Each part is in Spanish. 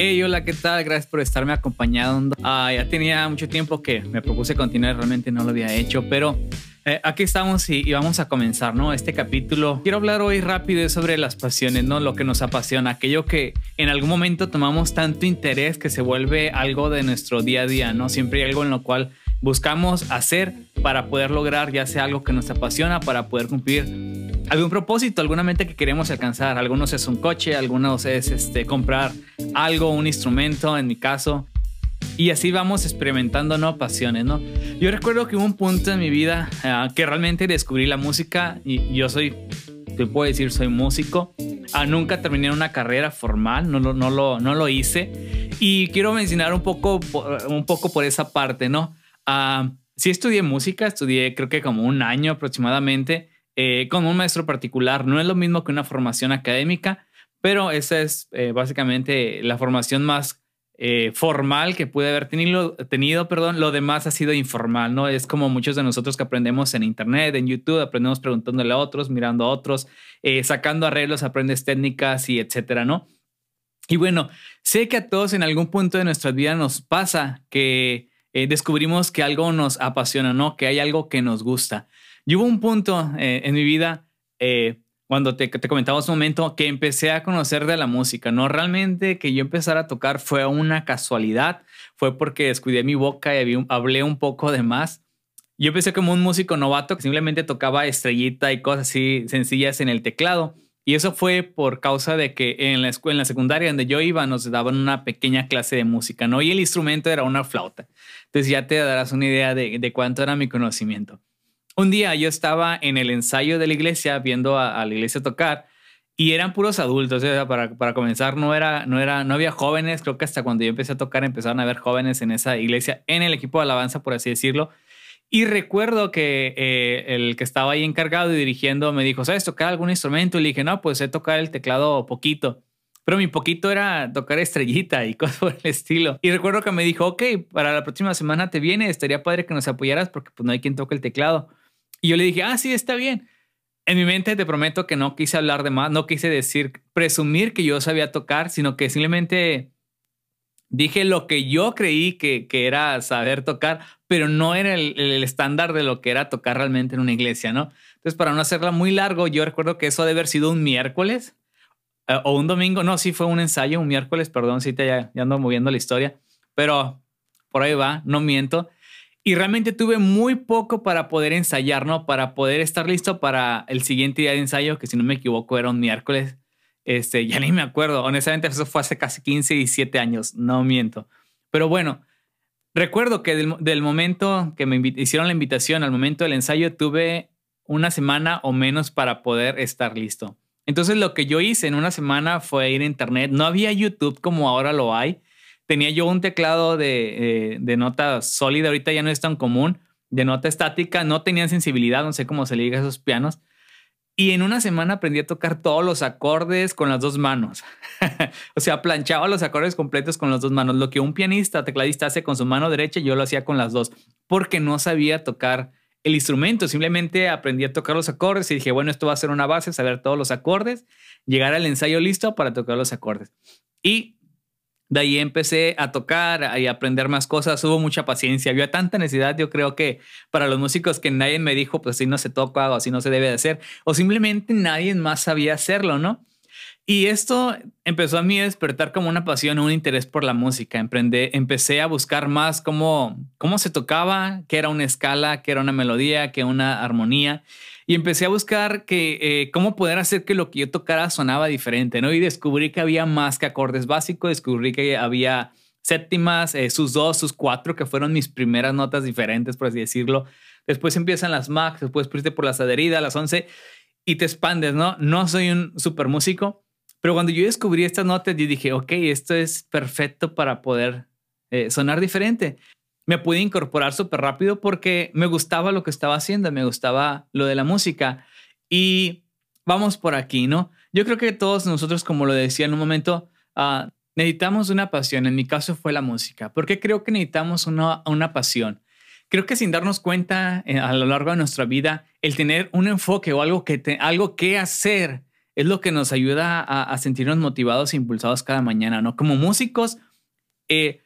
Hey, hola, ¿qué tal? Gracias por estarme acompañando. Ah, ya tenía mucho tiempo que me propuse continuar, realmente no lo había hecho, pero eh, aquí estamos y, vamos a comenzar, ¿no? Este capítulo. Quiero hablar hoy rápido sobre las pasiones, ¿no? Lo que nos apasiona, aquello que en algún momento tomamos tanto interés que se vuelve algo de nuestro día a día, ¿no? Siempre hay algo en lo cual buscamos hacer para poder lograr ya sea algo que nos apasiona, para poder cumplir algún propósito, alguna mente que queremos alcanzar. Algunos es un coche, algunos es este, comprar algo, un instrumento, en mi caso. Y así vamos experimentando ¿no? pasiones, ¿no? Yo recuerdo que hubo un punto en mi vida ah, que realmente descubrí la música y yo soy, te puedo decir, soy músico. Ah, nunca terminé una carrera formal, no, no, no, lo, no lo hice. Y quiero mencionar un poco, un poco por esa parte, ¿no? Uh, sí estudié música, estudié creo que como un año aproximadamente eh, con un maestro particular. No es lo mismo que una formación académica, pero esa es eh, básicamente la formación más eh, formal que pude haber tenido, tenido, perdón, lo demás ha sido informal, ¿no? Es como muchos de nosotros que aprendemos en Internet, en YouTube, aprendemos preguntándole a otros, mirando a otros, sacando arreglos, aprendes técnicas y etcétera, ¿no? Y bueno, sé que a todos en algún punto de nuestra vida nos pasa que descubrimos que algo nos apasiona, ¿no? Que hay algo que nos gusta. Y hubo un punto eh, en mi vida, eh, cuando te, te comentaba un momento, que empecé a conocer de la música. No realmente que yo empezara a tocar fue una casualidad, fue porque descuidé mi boca y hablé un poco de más. Yo empecé como un músico novato que simplemente tocaba estrellita y cosas así sencillas en el teclado. Y eso fue por causa de que en la escuela, en la secundaria donde yo iba, nos daban una pequeña clase de música, ¿no? Y el instrumento era una flauta. Entonces ya te darás una idea de, de cuánto era mi conocimiento. Un día yo estaba en el ensayo de la iglesia viendo a, la iglesia tocar y eran puros adultos. para, para, comenzar, no, era, no, era, no había jóvenes. Creo que hasta cuando yo empecé a tocar empezaron a haber jóvenes en esa iglesia, en el equipo de alabanza, por así decirlo. Y recuerdo que eh, el que estaba ahí encargado y dirigiendo me dijo, ¿sabes tocar algún instrumento? Y le dije, no, pues sé tocar el teclado poquito. Pero mi poquito era tocar estrellita y cosas por el estilo. Y recuerdo que me dijo, ok, para la próxima semana te viene, estaría padre que nos apoyaras porque pues no hay quien toque el teclado. Y yo le dije, ah, sí, está bien. En mi mente te prometo que no quise hablar de más, no quise decir, presumir que yo sabía tocar, sino que simplemente dije lo que yo creí que, que era saber tocar, pero no era el, el, estándar de lo que era tocar realmente en una iglesia, ¿no? Entonces, para no hacerla muy largo, yo recuerdo que eso debe haber sido un miércoles eh, o un domingo, no, sí fue un ensayo, un miércoles, perdón, sí te ya, ya ando moviendo la historia, pero por ahí va, no miento. Y realmente tuve muy poco para poder ensayar, ¿no? Para poder estar listo para el siguiente día de ensayo, que si no me equivoco era un miércoles. Este, ya ni me acuerdo. Honestamente, eso fue hace casi 15, 17 años. No miento. Pero bueno, recuerdo que del, momento que me hicieron la invitación al momento del ensayo, tuve una semana o menos para poder estar listo. Entonces, lo que yo hice en una semana fue ir a internet. No había YouTube como ahora lo hay tenía yo un teclado de, eh, de, nota sólida, ahorita ya no es tan común, de nota estática, no tenía sensibilidad, no sé cómo se le diga a esos pianos. Y en una semana aprendí a tocar todos los acordes con las dos manos. o sea, planchaba los acordes completos con las dos manos. Lo que un pianista, tecladista hace con su mano derecha, yo lo hacía con las dos, porque no sabía tocar el instrumento. Simplemente aprendí a tocar los acordes y dije, bueno, esto va a ser una base, saber todos los acordes, llegar al ensayo listo para tocar los acordes. Y de ahí empecé a tocar y a aprender más cosas. Hubo mucha paciencia. Había tanta necesidad, yo creo que para los músicos que nadie me dijo, pues así no se toca o así no se debe de hacer. O simplemente nadie más sabía hacerlo, ¿no? Y esto empezó a mí a despertar como una pasión, un interés por la música. Emprendé, empecé a buscar más cómo, cómo se tocaba, qué era una escala, qué era una melodía, qué una armonía y empecé a buscar que, eh, cómo poder hacer que lo que yo tocara sonaba diferente, ¿no? Y descubrí que había más que acordes básicos, descubrí que había séptimas, eh, sus dos, sus cuatro, que fueron mis primeras notas diferentes, por así decirlo. Después empiezan las max, después fuiste por las adheridas, las once, y te expandes, ¿no? No soy un super músico, pero cuando yo descubrí estas notas, yo dije, ok, esto es perfecto para poder eh, sonar diferente me pude incorporar súper rápido porque me gustaba lo que estaba haciendo, me gustaba lo de la música. Y vamos por aquí, ¿no? Yo creo que todos nosotros, como lo decía en un momento, uh, necesitamos una pasión. En mi caso fue la música. ¿Por qué creo que necesitamos una, una pasión? Creo que sin darnos cuenta eh, a lo largo de nuestra vida, el tener un enfoque o algo que, algo que hacer es lo que nos ayuda a, sentirnos motivados e impulsados cada mañana, ¿no? Como músicos, eh,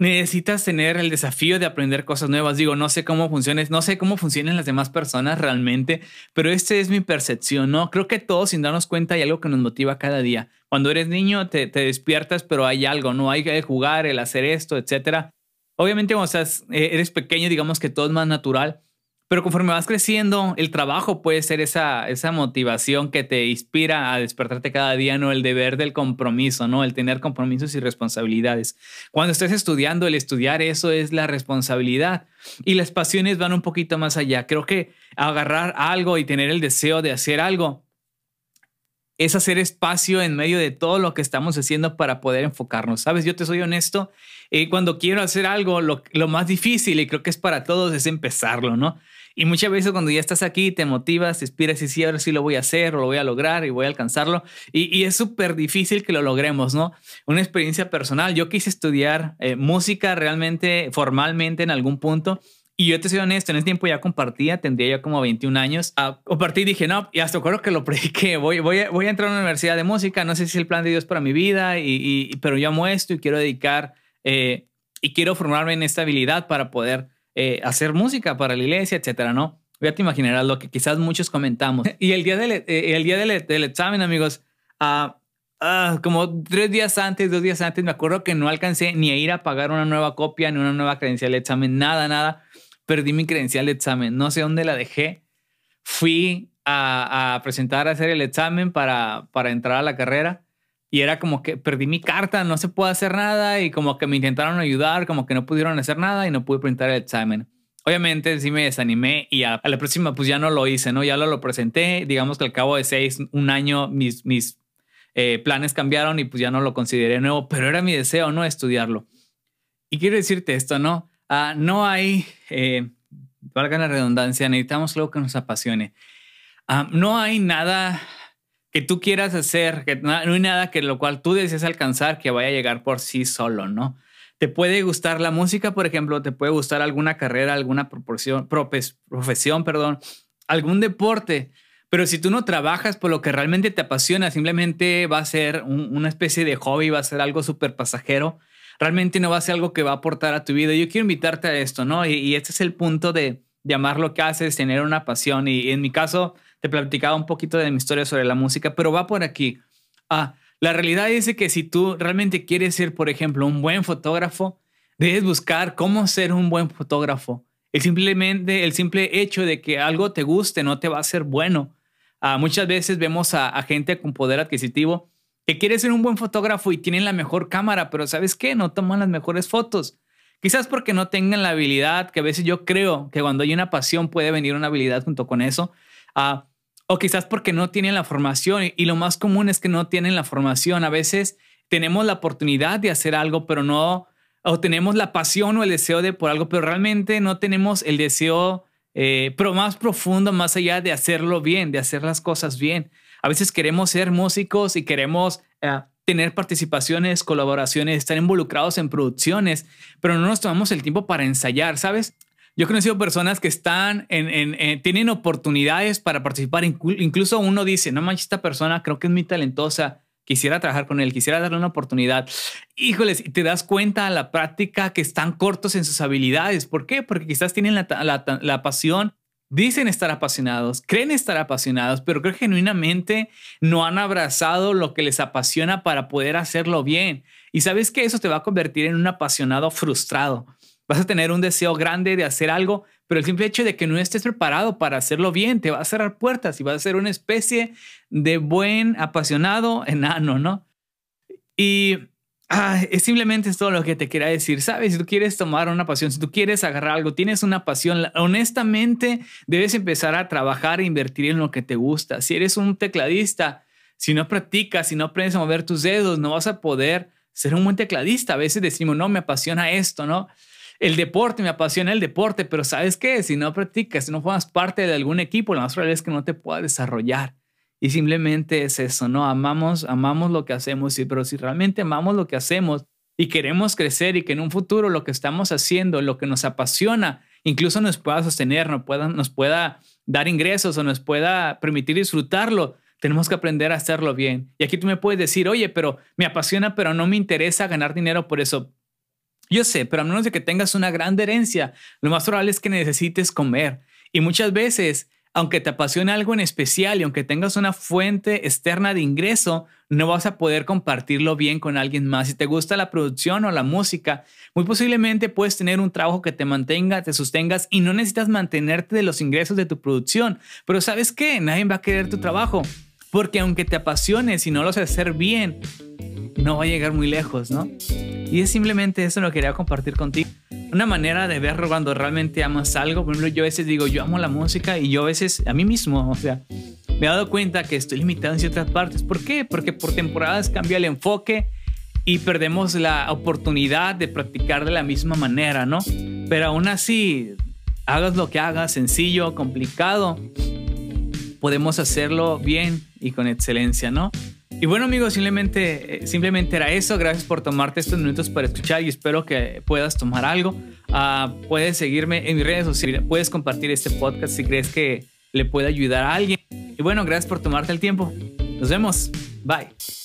necesitas tener el desafío de aprender cosas nuevas. Digo, no sé cómo funciona, no sé cómo funcionan las demás personas realmente, pero esta es mi percepción, ¿no? Creo que todos sin darnos cuenta hay algo que nos motiva cada día. Cuando eres niño te, despiertas, pero hay algo, ¿no? Hay que jugar, el hacer esto, etcétera. Obviamente cuando eh, eres pequeño, digamos que todo es más natural, pero conforme vas creciendo, el trabajo puede ser esa, esa motivación que te inspira a despertarte cada día, ¿no? El deber del compromiso, ¿no? El tener compromisos y responsabilidades. Cuando estés estudiando, el estudiar eso es la responsabilidad. Y las pasiones van un poquito más allá. Creo que agarrar algo y tener el deseo de hacer algo es hacer espacio en medio de todo lo que estamos haciendo para poder enfocarnos. Sabes, yo te soy honesto, eh, cuando quiero hacer algo, lo, lo, más difícil, y creo que es para todos, es empezarlo, ¿no? Y muchas veces cuando ya estás aquí, te motivas, te inspiras y sí, ahora sí lo voy a hacer o lo voy a lograr y voy a alcanzarlo. Y, es súper difícil que lo logremos, ¿no? Una experiencia personal. Yo quise estudiar eh, música realmente formalmente en algún punto. Y yo te soy honesto, en ese tiempo ya compartía, tendría ya como 21 años. Ah, compartí y dije, no, y hasta acuerdo que lo prediqué, voy, voy, a, voy a entrar a una universidad de música, no sé si es el plan de Dios para mi vida, y, pero yo amo esto y quiero dedicar eh, y quiero formarme en esta habilidad para poder eh, hacer música para la iglesia, etcétera, ¿no? Ya te imaginarás lo que quizás muchos comentamos. Y el día del, eh, el día del, examen, amigos, uh, como tres días antes, dos días antes, me acuerdo que no alcancé ni a ir a pagar una nueva copia, ni una nueva credencial de examen, nada, nada. Perdí mi credencial de examen, no sé dónde la dejé. Fui a, a presentar a hacer el examen para, para entrar a la carrera y era como que perdí mi carta, no se puede hacer nada y como que me intentaron ayudar, como que no pudieron hacer nada y no pude presentar el examen. Obviamente sí me desanimé y a, la próxima pues ya no lo hice, ¿no? Ya lo, lo presenté, digamos que al cabo de seis, un año mis, mis eh, planes cambiaron y pues ya no lo consideré nuevo, pero era mi deseo, ¿no? Estudiarlo. Y quiero decirte esto, ¿no? Ah, no hay, eh, valga la redundancia, necesitamos algo que nos apasione. Ah, no hay nada que tú quieras hacer, que no hay nada que lo cual tú desees alcanzar que vaya a llegar por sí solo, ¿no? Te puede gustar la música, por ejemplo, te puede gustar alguna carrera, alguna proporción, profesión, perdón, algún deporte, pero si tú no trabajas por lo que realmente te apasiona, simplemente va a ser una especie de hobby, va a ser algo súper pasajero, realmente no va a ser algo que va a aportar a tu vida. Yo quiero invitarte a esto, ¿no? Y, y este es el punto de, llamar lo que haces, tener una pasión. Y en mi caso, te platicaba un poquito de mi historia sobre la música, pero va por aquí. Ah, la realidad es que si tú realmente quieres ser, por ejemplo, un buen fotógrafo, debes buscar cómo ser un buen fotógrafo. El simplemente el simple hecho de que algo te guste no te va a ser bueno. Ah, muchas veces vemos a, a, gente con poder adquisitivo que quiere ser un buen fotógrafo y tienen la mejor cámara, pero ¿sabes qué? No toman las mejores fotos. Quizás porque no tengan la habilidad, que a veces yo creo que cuando hay una pasión puede venir una habilidad junto con eso. Ah, o quizás porque no tienen la formación y lo más común es que no tienen la formación. A veces tenemos la oportunidad de hacer algo, pero no, o tenemos la pasión o el deseo de por algo, pero realmente no tenemos el deseo eh, pero más profundo, más allá de hacerlo bien, de hacer las cosas bien. A veces queremos ser músicos y queremos eh, tener participaciones, colaboraciones, estar involucrados en producciones, pero no nos tomamos el tiempo para ensayar, ¿sabes? Yo he conocido personas que están en, tienen oportunidades para participar. Incluso uno dice, no manches, esta persona creo que es muy talentosa. Quisiera trabajar con él, quisiera darle una oportunidad. Híjoles, y te das cuenta a la práctica que están cortos en sus habilidades. ¿Por qué? Porque quizás tienen la, la pasión Dicen estar apasionados, creen estar apasionados, pero creo que genuinamente no han abrazado lo que les apasiona para poder hacerlo bien. Y sabes que eso te va a convertir en un apasionado frustrado. Vas a tener un deseo grande de hacer algo, pero el simple hecho de que no estés preparado para hacerlo bien te va a cerrar puertas y vas a ser una especie de buen apasionado enano, ¿no? Y ah, es simplemente todo lo que te quería decir. Sabes, si tú quieres tomar una pasión, si tú quieres agarrar algo, tienes una pasión, honestamente debes empezar a trabajar e invertir en lo que te gusta. Si eres un tecladista, si no practicas, si no aprendes a mover tus dedos, no vas a poder ser un buen tecladista. A veces decimos, no, me apasiona esto, ¿no? El deporte, me apasiona el deporte, pero ¿sabes qué? Si no practicas, si no formas parte de algún equipo, lo más probable es que no te puedas desarrollar. Y simplemente es eso, ¿no? Amamos, amamos lo que hacemos, pero si realmente amamos lo que hacemos y queremos crecer y que en un futuro lo que estamos haciendo, lo que nos apasiona, incluso nos pueda sostener, pueda, nos pueda dar ingresos o nos pueda permitir disfrutarlo, tenemos que aprender a hacerlo bien. Y aquí tú me puedes decir, oye, pero me apasiona, pero no me interesa ganar dinero por eso. Yo sé, pero a menos de que tengas una gran herencia, lo más probable es que necesites comer. Y muchas veces aunque te apasione algo en especial y aunque tengas una fuente externa de ingreso, no vas a poder compartirlo bien con alguien más. Si te gusta la producción o la música, muy posiblemente puedes tener un trabajo que te mantenga, te sostengas y no necesitas mantenerte de los ingresos de tu producción. Pero sabes qué, nadie va a querer tu trabajo. Porque aunque te apasiones y no lo sabes hacer bien, no va a llegar muy lejos, ¿no? Y es simplemente eso lo que quería compartir contigo una manera de verlo cuando realmente amas algo. Por ejemplo, yo a veces digo, yo amo la música y yo a veces, a mí mismo, o sea, me he dado cuenta que estoy limitado en ciertas partes. ¿Por qué? Porque por temporadas cambia el enfoque y perdemos la oportunidad de practicar de la misma manera, ¿no? Pero aún así, hagas lo que hagas, sencillo, complicado, podemos hacerlo bien y con excelencia, ¿no? Y bueno amigos, simplemente, eh, simplemente era eso. Gracias por tomarte estos minutos para escuchar y espero que puedas tomar algo. Ah, puedes seguirme en mis redes sociales, puedes compartir este podcast si crees que le puede ayudar a alguien. Y bueno, gracias por tomarte el tiempo. Nos vemos. Bye.